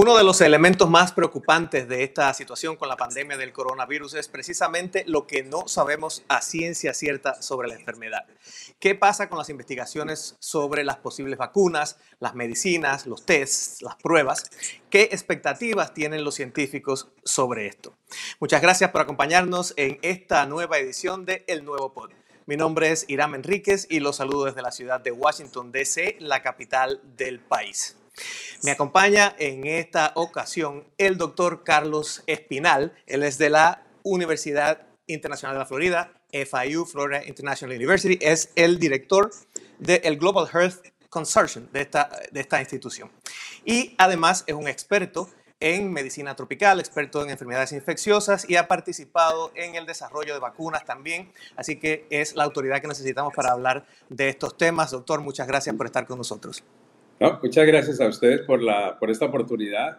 Uno de los elementos más preocupantes de esta situación con la pandemia del coronavirus es precisamente lo que no sabemos a ciencia cierta sobre la enfermedad. ¿Qué pasa con las investigaciones sobre las posibles vacunas, las medicinas, los tests, las pruebas? ¿Qué expectativas tienen los científicos sobre esto? Muchas gracias por acompañarnos en esta nueva edición de El Nuevo Pod. Mi nombre es Iram Enríquez y los saludo desde la ciudad de Washington, D.C., la capital del país. Me acompaña en esta ocasión el doctor Carlos Espinal. Él es de la Universidad Internacional de la Florida, FIU, Florida International University. Es el director del Global Health Consortium de esta, institución. Y además es un experto en medicina tropical, experto en enfermedades infecciosas y ha participado en el desarrollo de vacunas también. Así que es la autoridad que necesitamos para hablar de estos temas. Doctor, muchas gracias por estar con nosotros muchas gracias a ustedes por, la, por esta oportunidad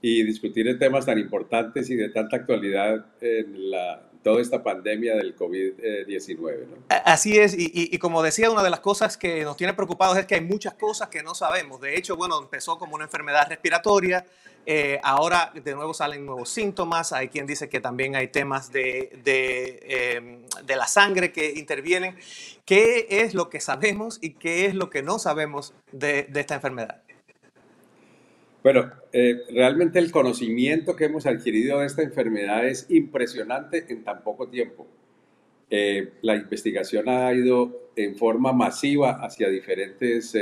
y discutir temas tan importantes y de tanta actualidad en la, toda esta pandemia del COVID-19. Así es, y, y, como decía, una de las cosas que nos tiene preocupados es que hay muchas cosas que no sabemos. De hecho, bueno, empezó como una enfermedad respiratoria, eh, ahora de nuevo salen nuevos síntomas, hay quien dice que también hay temas de, de, em, de, la sangre que intervienen. ¿Qué es lo que sabemos y qué es lo que no sabemos de, de esta enfermedad? Bueno, eh, realmente el conocimiento que hemos adquirido de esta enfermedad es impresionante en tan poco tiempo. Eh, la investigación ha ido en forma masiva hacia diferentes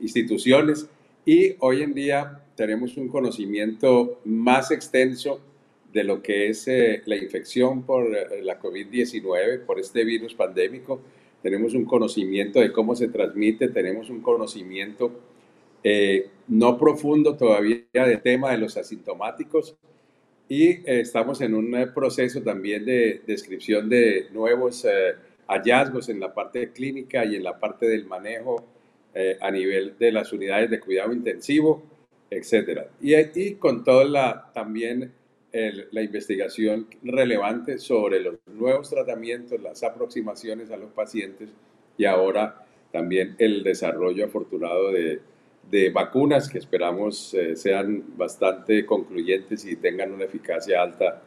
instituciones y hoy en día tenemos un conocimiento más extenso de lo que es eh, la infección por eh, la COVID-19, por este virus pandémico. Tenemos un conocimiento de cómo se transmite, tenemos un conocimiento eh, no profundo todavía del tema de los asintomáticos y estamos en un proceso también de descripción de nuevos hallazgos en la parte clínica y en la parte del manejo a nivel de las unidades de cuidado intensivo etcétera. Y, y con toda la, también la investigación relevante sobre los nuevos tratamientos, las aproximaciones a los pacientes y ahora también el desarrollo afortunado de, de vacunas que esperamos eh, sean bastante concluyentes y tengan una eficacia alta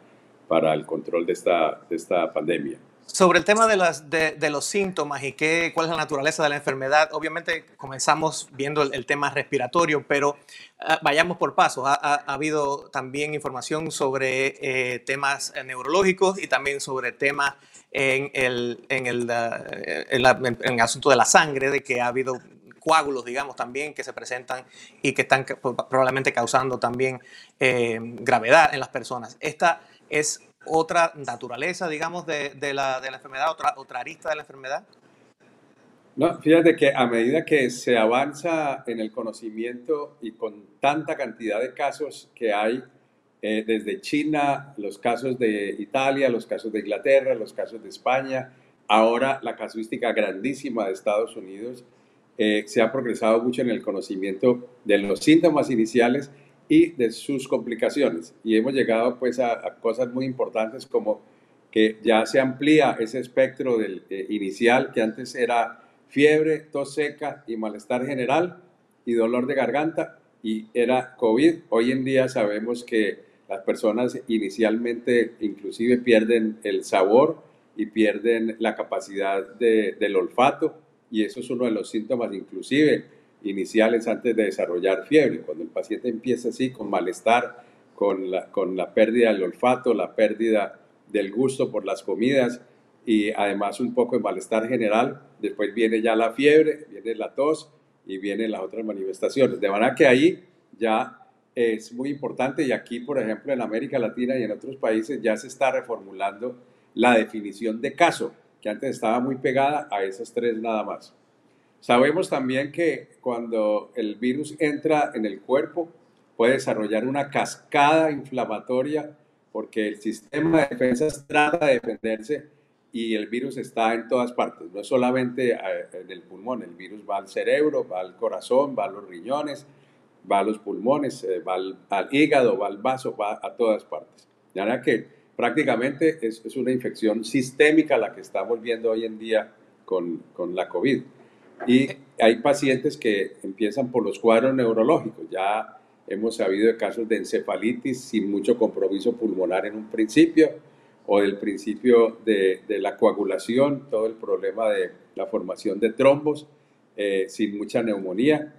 para el control de esta, de esta pandemia. Sobre el tema de, las, de, los síntomas y qué, cuál es la naturaleza de la enfermedad, obviamente comenzamos viendo el, tema respiratorio, pero ah, vayamos por pasos. Ha, habido también información sobre eh, temas neurológicos y también sobre temas en el, en, el, ah, en, asunto de la sangre, de que ha habido coágulos, digamos, también que se presentan y que están probablemente causando también eh, gravedad en las personas. Esta es otra naturaleza, digamos, de, de, la, de la, enfermedad, otra, otra arista de la enfermedad? No, fíjate que a medida que se avanza en el conocimiento y con tanta cantidad de casos que hay, eh, desde China, los casos de Italia, los casos de Inglaterra, los casos de España, ahora la casuística grandísima de Estados Unidos, eh, se ha progresado mucho en el conocimiento de los síntomas iniciales y de sus complicaciones. Y hemos llegado pues a, cosas muy importantes como que ya se amplía ese espectro del eh, inicial que antes era fiebre, tos seca y malestar general y dolor de garganta y era COVID. Hoy en día sabemos que las personas inicialmente inclusive pierden el sabor y pierden la capacidad del olfato y eso es uno de los síntomas inclusive iniciales antes de desarrollar fiebre. Cuando el paciente empieza así con malestar, con la, con la pérdida del olfato, la pérdida del gusto por las comidas y además un poco de malestar general, después viene ya la fiebre, viene la tos y vienen las otras manifestaciones. De manera que ahí ya es muy importante y aquí, por ejemplo, en América Latina y en otros países ya se está reformulando la definición de caso, que antes estaba muy pegada a esas tres nada más. Sabemos también que cuando el virus entra en el cuerpo puede desarrollar una cascada inflamatoria porque el sistema de defensas trata de defenderse y el virus está en todas partes, no solamente eh, en el pulmón, el virus va al cerebro, va al corazón, va a los riñones va a los pulmones, eh, va al, hígado, va al vaso, va a todas partes. De manera que prácticamente es, es, una infección sistémica la que estamos viendo hoy en día con, con la COVID. Y hay pacientes que empiezan por los cuadros neurológicos. Ya hemos sabido de casos de encefalitis sin mucho compromiso pulmonar en un principio, o del principio de, de la coagulación, todo el problema de la formación de trombos eh, sin mucha neumonía,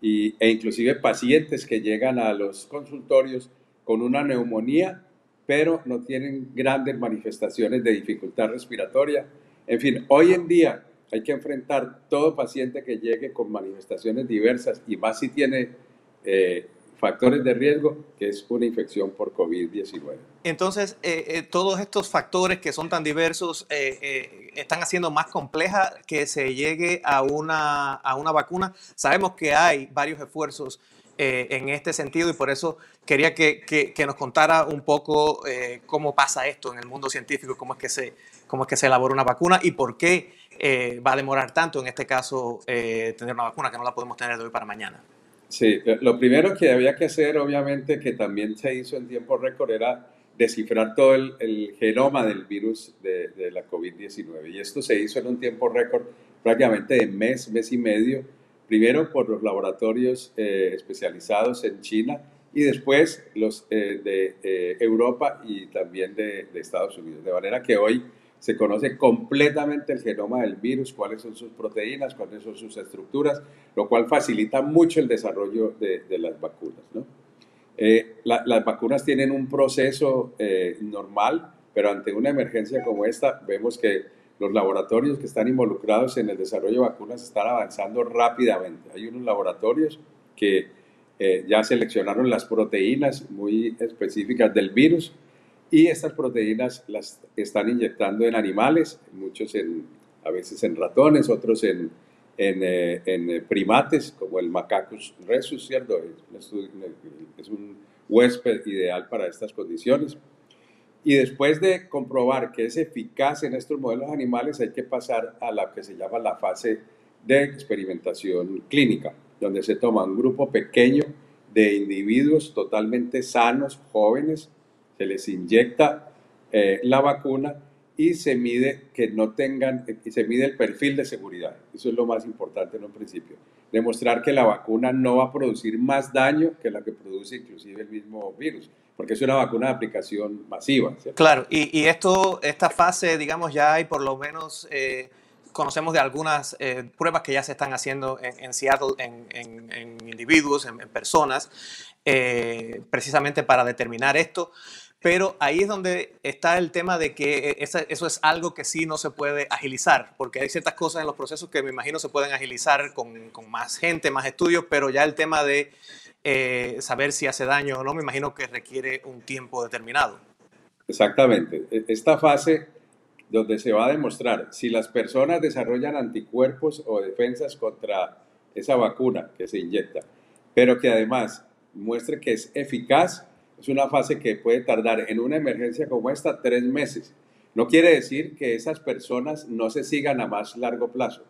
y, e inclusive pacientes que llegan a los consultorios con una neumonía, pero no tienen grandes manifestaciones de dificultad respiratoria. En fin, hoy en día hay que enfrentar todo paciente que llegue con manifestaciones diversas y más si tiene eh, factores de riesgo, que es una infección por COVID-19. Entonces, eh, eh, todos estos factores que son tan diversos están haciendo más compleja que se llegue a una, a una vacuna. Sabemos que hay varios esfuerzos en este sentido y por eso quería que, que, que nos contara un poco cómo pasa esto en el mundo científico, cómo es que se, cómo es que se elabora una vacuna y por qué eh, va a demorar tanto en este caso eh, tener una vacuna que no la podemos tener de hoy para mañana. Sí, lo primero que había que hacer, obviamente, que también se hizo en tiempo récord, era descifrar todo el, genoma del virus de, la COVID-19. Y esto se hizo en un tiempo récord prácticamente de mes, mes y medio, primero por los laboratorios eh, especializados en China y después los de Europa y también de, de Estados Unidos. De manera que hoy se conoce completamente el genoma del virus, cuáles son sus proteínas, cuáles son sus estructuras, lo cual facilita mucho el desarrollo de, las vacunas. Eh, las vacunas tienen un proceso eh, normal, pero ante una emergencia como esta, vemos que los laboratorios que están involucrados en el desarrollo de vacunas están avanzando rápidamente. Hay unos laboratorios que eh, ya seleccionaron las proteínas muy específicas del virus, y estas proteínas las están inyectando en animales, muchos en, a veces en ratones, otros en, en, eh, en eh, primates, como el Macacus rhesus, ¿cierto? Es un huésped ideal para estas condiciones. Y después de comprobar que es eficaz en estos modelos animales, hay que pasar a la que se llama la fase de experimentación clínica, donde se toma un grupo pequeño de individuos totalmente sanos, jóvenes, se les inyecta eh, la vacuna y se mide que no tengan, y se mide el perfil de seguridad. Eso es lo más importante en un principio. Demostrar que la vacuna no va a producir más daño que la que produce inclusive el mismo virus, porque es una vacuna de aplicación masiva. Claro, y, esto, esta fase, digamos, ya hay por lo menos... Eh, conocemos de algunas eh, pruebas que ya se están haciendo en, Seattle en, individuos, en, personas, precisamente para determinar esto. Pero ahí es donde está el tema de que e, eso es algo que sí no se puede agilizar, porque hay ciertas cosas en los procesos que me imagino se pueden agilizar con, con más gente, más estudios, pero ya el tema de eh, saber si hace daño o no, me imagino que requiere un tiempo determinado. Exactamente. E, esta fase donde se va a demostrar si las personas desarrollan anticuerpos o defensas contra esa vacuna que se inyecta, pero que además muestre que es eficaz es una fase que puede tardar en una emergencia como esta tres meses. No quiere decir que esas personas no se sigan a más largo plazo,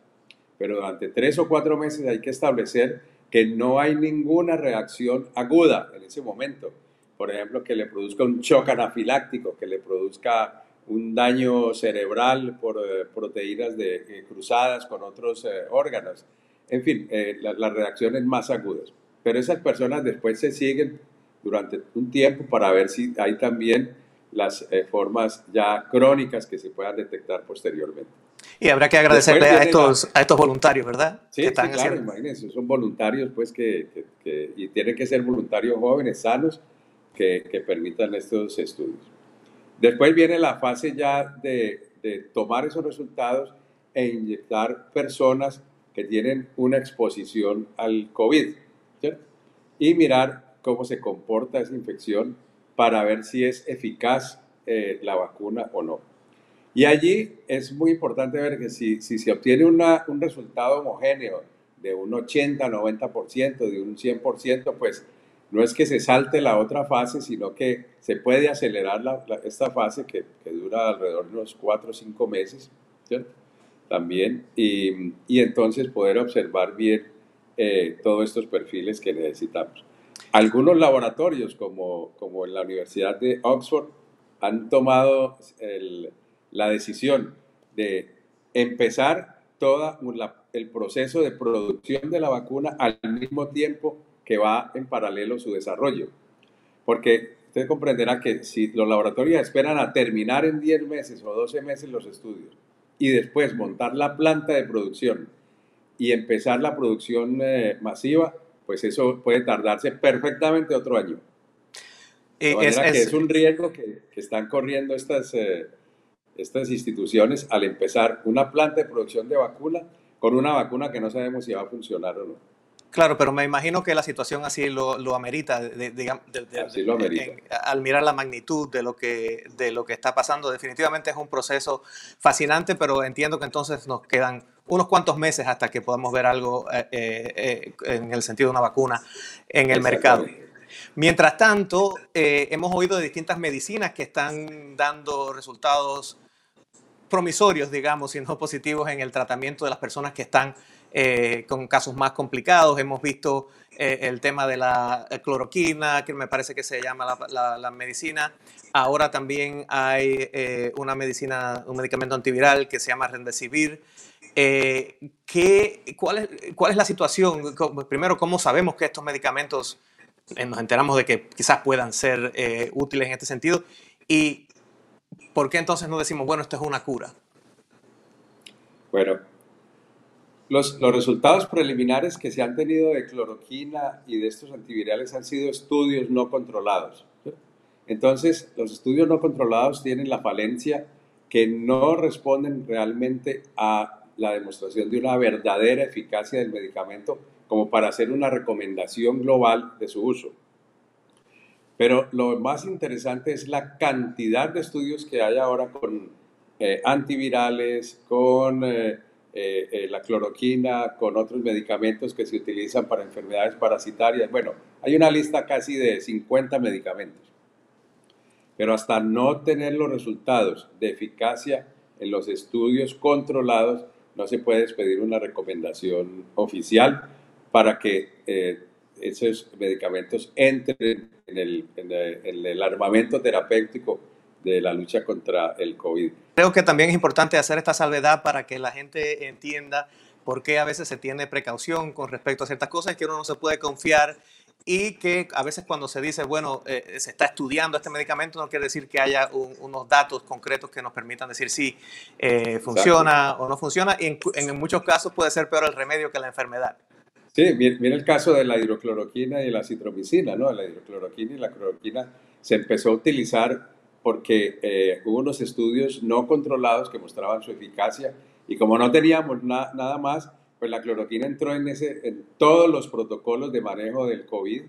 pero durante tres o cuatro meses hay que establecer que no hay ninguna reacción aguda en ese momento. Por ejemplo, que le produzca un shock anafiláctico, que le produzca un daño cerebral por eh, proteínas de, eh, cruzadas con otros eh, órganos. En fin, las reacciones más agudas. Pero esas personas después se siguen durante un tiempo para ver si hay también las eh, formas ya crónicas que se puedan detectar posteriormente. Y habrá que agradecerle a estos, a estos voluntarios, ¿verdad? Sí, claro, imagínense, son voluntarios pues que, que, y tienen que ser voluntarios jóvenes, sanos, que, que, permitan estos estudios. Después viene la fase ya de, de tomar esos resultados e inyectar personas que tienen una exposición al COVID, ¿cierto? Y mirar cómo se comporta esa infección para ver si es eficaz eh, la vacuna o no. Y allí es muy importante ver que si, si se obtiene una, un resultado homogéneo de un 80-90%, de un 100%, pues no es que se salte la otra fase, sino que se puede acelerar la, esta fase que, que, dura alrededor de unos 4 o 5 meses, ¿cierto? También, y, y entonces poder observar bien eh, todos estos perfiles que necesitamos. Algunos laboratorios, como, como en la Universidad de Oxford, han tomado la decisión de empezar todo el proceso de producción de la vacuna al mismo tiempo que va en paralelo su desarrollo. Porque usted comprenderá que si los laboratorios esperan a terminar en 10 meses o 12 meses los estudios y después montar la planta de producción y empezar la producción eh, masiva, pues eso puede tardarse perfectamente otro año. De eh, es, que es, un riesgo que, están corriendo estas, eh, estas instituciones al empezar una planta de producción de vacuna con una vacuna que no sabemos si va a funcionar o no. Claro, pero me imagino que la situación así lo, lo amerita, así lo amerita. al mirar la magnitud de lo, que, de lo que está pasando. Definitivamente es un proceso fascinante, pero entiendo que entonces nos quedan unos cuantos meses hasta que podamos ver algo eh, eh, en el sentido de una vacuna en el mercado. Mientras tanto, eh, hemos oído de distintas medicinas que están dando resultados promisorios, digamos, y no positivos en el tratamiento de las personas que están eh, con casos más complicados. Hemos visto eh, el tema de la cloroquina, que me parece que se llama la, medicina. Ahora también hay eh, una medicina, un medicamento antiviral que se llama Remdesivir. ¿qué, cuál, es, ¿Cuál es la situación? Primero, ¿cómo sabemos que estos medicamentos nos enteramos de que quizás puedan ser útiles en este sentido? ¿Y por qué entonces no decimos, bueno, esto es una cura? Bueno, los, resultados preliminares que se han tenido de cloroquina y de estos antivirales han sido estudios no controlados. Entonces, los estudios no controlados tienen la falencia que no responden realmente a la demostración de una verdadera eficacia del medicamento como para hacer una recomendación global de su uso. Pero lo más interesante es la cantidad de estudios que hay ahora con eh, antivirales, con eh, eh, la cloroquina, con otros medicamentos que se utilizan para enfermedades parasitarias. Bueno, hay una lista casi de 50 medicamentos. Pero hasta no tener los resultados de eficacia en los estudios controlados, no se puede expedir una recomendación oficial para que eh, esos medicamentos entren en el, en el armamento terapéutico de la lucha contra el COVID. Creo que también es importante hacer esta salvedad para que la gente entienda por qué a veces se tiene precaución con respecto a ciertas cosas que uno no se puede confiar y que a veces cuando se dice, bueno, eh, se está estudiando este medicamento, no quiere decir que haya unos datos concretos que nos permitan decir si eh, funciona o no funciona. Y en, en, muchos casos puede ser peor el remedio que la enfermedad. Sí, mira el caso de la hidrocloroquina y la citromicina, ¿no? La hidrocloroquina y la cloroquina se empezó a utilizar porque eh, hubo unos estudios no controlados que mostraban su eficacia y como no teníamos nada más, pues la cloroquina entró en, todos los protocolos de manejo del COVID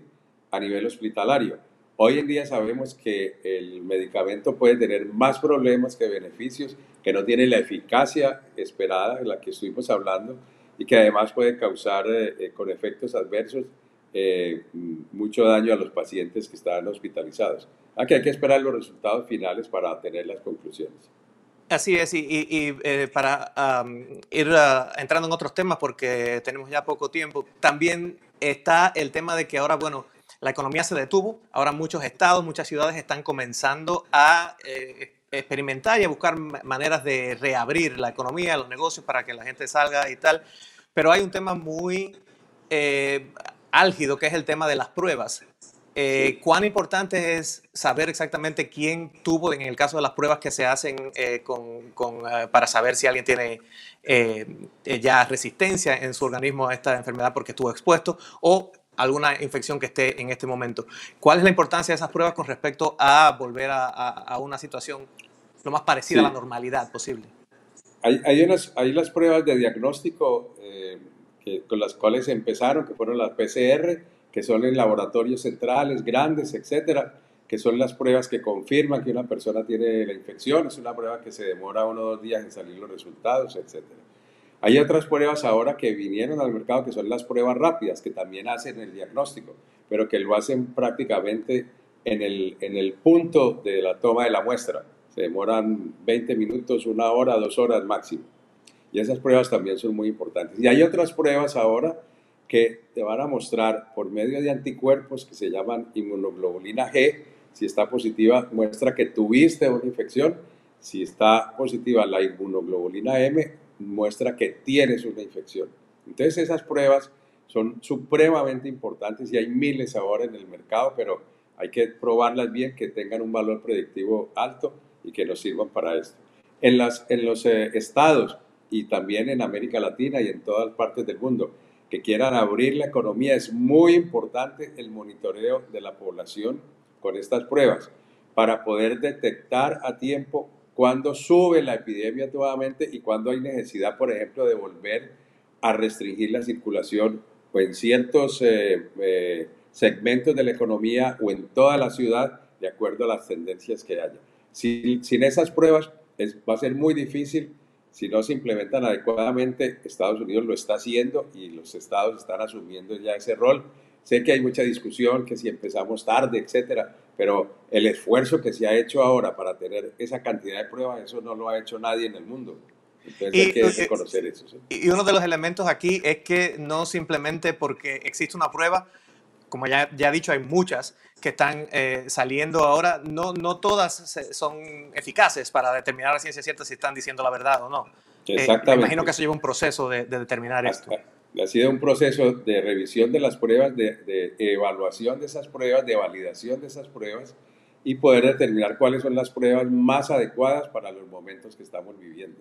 a nivel hospitalario. Hoy en día sabemos que el medicamento puede tener más problemas que beneficios, que no tiene la eficacia esperada de la que estuvimos hablando y que además puede causar eh, eh, con efectos adversos mucho daño a los pacientes que están hospitalizados. Aquí hay que esperar los resultados finales para tener las conclusiones. Así es, y, eh, para ir ah, entrando en otros temas, porque tenemos ya poco tiempo, también está el tema de que ahora, bueno, la economía se detuvo, ahora muchos estados, muchas ciudades están comenzando a eh, experimentar y a buscar maneras de reabrir la economía, los negocios para que la gente salga y tal, pero hay un tema muy eh, álgido que es el tema de las pruebas. Eh, ¿Cuán importante es saber exactamente quién tuvo, en el caso de las pruebas que se hacen eh, con, eh, para saber si alguien tiene ya resistencia en su organismo a esta enfermedad porque estuvo expuesto o alguna infección que esté en este momento? ¿Cuál es la importancia de esas pruebas con respecto a volver a, una situación lo más parecida a la normalidad posible? Hay, hay, unas, hay las pruebas de diagnóstico que, con las cuales empezaron, que fueron las PCR que son en laboratorios centrales, grandes, etcétera, que son las pruebas que confirman que una persona tiene la infección, es una prueba que se demora uno o dos días en salir los resultados, etcétera. Hay otras pruebas ahora que vinieron al mercado que son las pruebas rápidas, que también hacen el diagnóstico, pero que lo hacen prácticamente en el, en el punto de la toma de la muestra. Se demoran 20 minutos, una hora, dos horas máximo. Y esas pruebas también son muy importantes. Y hay otras pruebas ahora que te van a mostrar por medio de anticuerpos que se llaman inmunoglobulina G, si está positiva muestra que tuviste una infección, si está positiva la inmunoglobulina M muestra que tienes una infección. Entonces esas pruebas son supremamente importantes y hay miles ahora en el mercado, pero hay que probarlas bien, que tengan un valor predictivo alto y que nos sirvan para esto. En, los eh, estados y también en América Latina y en todas partes del mundo, que quieran abrir la economía, es muy importante el monitoreo de la población con estas pruebas para poder detectar a tiempo cuando sube la epidemia nuevamente y cuando hay necesidad, por ejemplo, de volver a restringir la circulación o en ciertos eh, eh, segmentos de la economía o en toda la ciudad, de acuerdo a las tendencias que haya. Sin, sin esas pruebas va a ser muy difícil si no se implementan adecuadamente, Estados Unidos lo está haciendo y los estados están asumiendo ya ese rol. Sé que hay mucha discusión, que si empezamos tarde, etcétera, pero el esfuerzo que se ha hecho ahora para tener esa cantidad de pruebas, eso no lo ha hecho nadie en el mundo. Entonces y, hay que reconocer eso. Y uno de los elementos aquí es que no simplemente porque existe una prueba, como ya, ya he dicho, hay muchas que están eh, saliendo ahora, no, no todas son eficaces para determinar a ciencia cierta si están diciendo la verdad o no. Eh, Exactamente. me imagino que eso lleva un proceso de, determinar esto. Ha sido un proceso de revisión de las pruebas, de, de, evaluación de esas pruebas, de validación de esas pruebas y poder determinar cuáles son las pruebas más adecuadas para los momentos que estamos viviendo.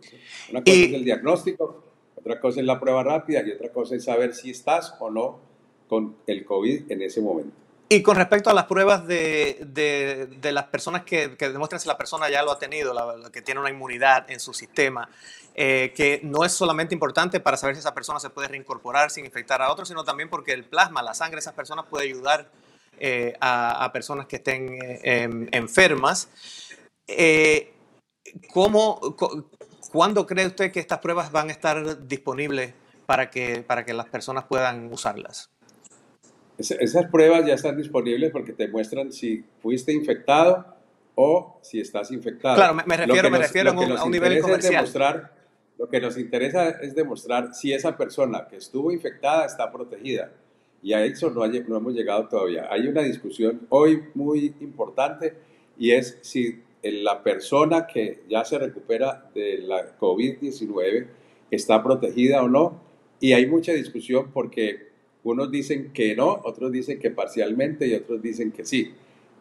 Una cosa es el diagnóstico, otra cosa es la prueba rápida y otra cosa es saber si estás o no con el COVID en ese momento. Y con respecto a las pruebas de, de, las personas que, que, demuestran si la persona ya lo ha tenido, que tiene una inmunidad en su sistema, eh, que no es solamente importante para saber si esa persona se puede reincorporar sin infectar a otros, sino también porque el plasma, la sangre de esas personas puede ayudar eh, a, personas que estén eh, em, enfermas. ¿cómo, ¿Cuándo cree usted que estas pruebas van a estar disponibles para que, para que las personas puedan usarlas? Esas pruebas ya están disponibles porque te muestran si fuiste infectado o si estás infectado. Claro, me, refiero, me refiero a un, nivel comercial. demostrar, lo que nos interesa es demostrar si esa persona que estuvo infectada está protegida. Y a eso no, no hemos llegado todavía. Hay una discusión hoy muy importante y es si la persona que ya se recupera de la COVID-19 está protegida o no. Y hay mucha discusión porque unos dicen que no, otros dicen que parcialmente y otros dicen que sí.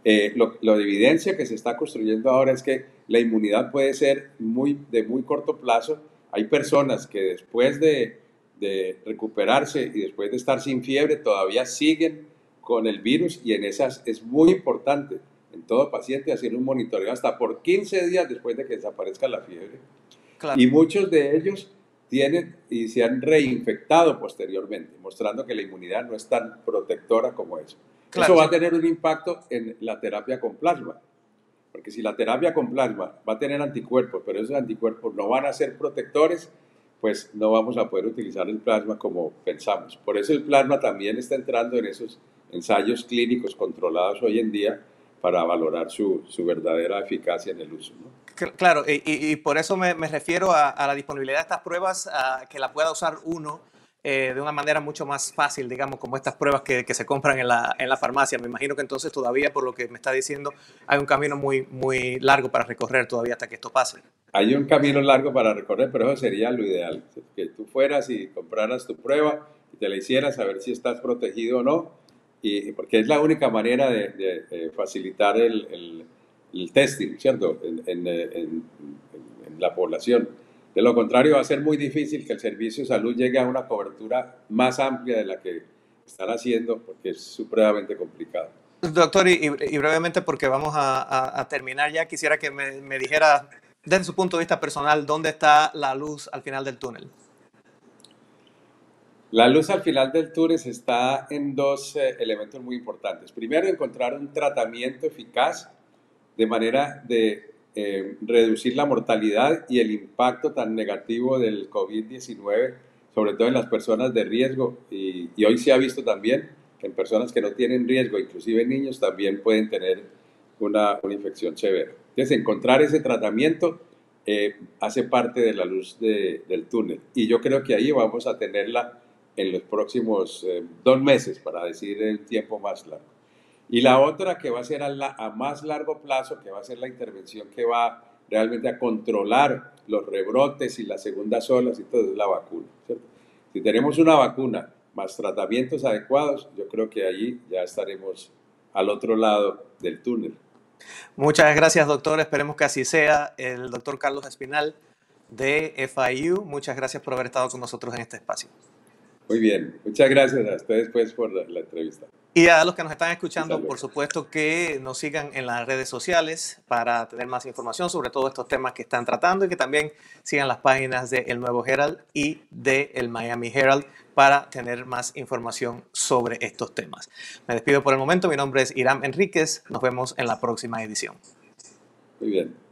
Eh, lo, de evidencia que se está construyendo ahora es que la inmunidad puede ser muy, de muy corto plazo. Hay personas que después de, de recuperarse y después de estar sin fiebre todavía siguen con el virus y en esas es muy importante en todo paciente hacer un monitoreo hasta por 15 días después de que desaparezca la fiebre. Y muchos de ellos tienen y se han reinfectado posteriormente, mostrando que la inmunidad no es tan protectora como eso. eso va a tener un impacto en la terapia con plasma, porque si la terapia con plasma va a tener anticuerpos, pero esos anticuerpos no van a ser protectores, pues no vamos a poder utilizar el plasma como pensamos. Por eso el plasma también está entrando en esos ensayos clínicos controlados hoy en día para valorar su, su verdadera eficacia en el uso. Claro, y, por eso me, refiero a, la disponibilidad de estas pruebas, que la pueda usar uno eh, de una manera mucho más fácil, digamos, como estas pruebas que, se compran en la, en la, farmacia. Me imagino que entonces todavía, por lo que me está diciendo, hay un camino muy, muy largo para recorrer todavía hasta que esto pase. Hay un camino largo para recorrer, pero eso sería lo ideal, que tú fueras y compraras tu prueba y te la hicieras a ver si estás protegido o no, y, porque es la única manera de, facilitar el el testing, ¿cierto?, en, en, la población. De lo contrario, va a ser muy difícil que el servicio de salud llegue a una cobertura más amplia de la que están haciendo, porque es supremamente complicado. Doctor, y, brevemente, porque vamos a, terminar ya, quisiera que me, me, dijera, desde su punto de vista personal, ¿dónde está la luz al final del túnel? La luz al final del túnel está en dos eh, elementos muy importantes. Primero, encontrar un tratamiento eficaz de manera de eh, reducir la mortalidad y el impacto tan negativo del COVID-19, sobre todo en las personas de riesgo. Y, hoy se ha visto también que en personas que no tienen riesgo, inclusive niños, también pueden tener una, una infección severa. Entonces, encontrar ese tratamiento eh, hace parte de la luz del túnel. Y yo creo que ahí vamos a tenerla en los próximos eh, dos meses, para decir el tiempo más largo. Y la otra que va a ser a, a, más largo plazo, que va a ser la intervención que va realmente a controlar los rebrotes y las segundas olas y todo, es la vacuna. Si tenemos una vacuna más tratamientos adecuados, yo creo que allí ya estaremos al otro lado del túnel. Muchas gracias, doctor. Esperemos que así sea. El doctor Carlos Espinal de FIU, muchas gracias por haber estado con nosotros en este espacio. Muy bien, muchas gracias a ustedes pues, por la entrevista. Y a los que nos están escuchando, por supuesto que nos sigan en las redes sociales para tener más información sobre todos estos temas que están tratando y que también sigan las páginas de El Nuevo Herald y de El Miami Herald para tener más información sobre estos temas. Me despido por el momento. Mi nombre es Iram Enríquez. Nos vemos en la próxima edición. Muy bien.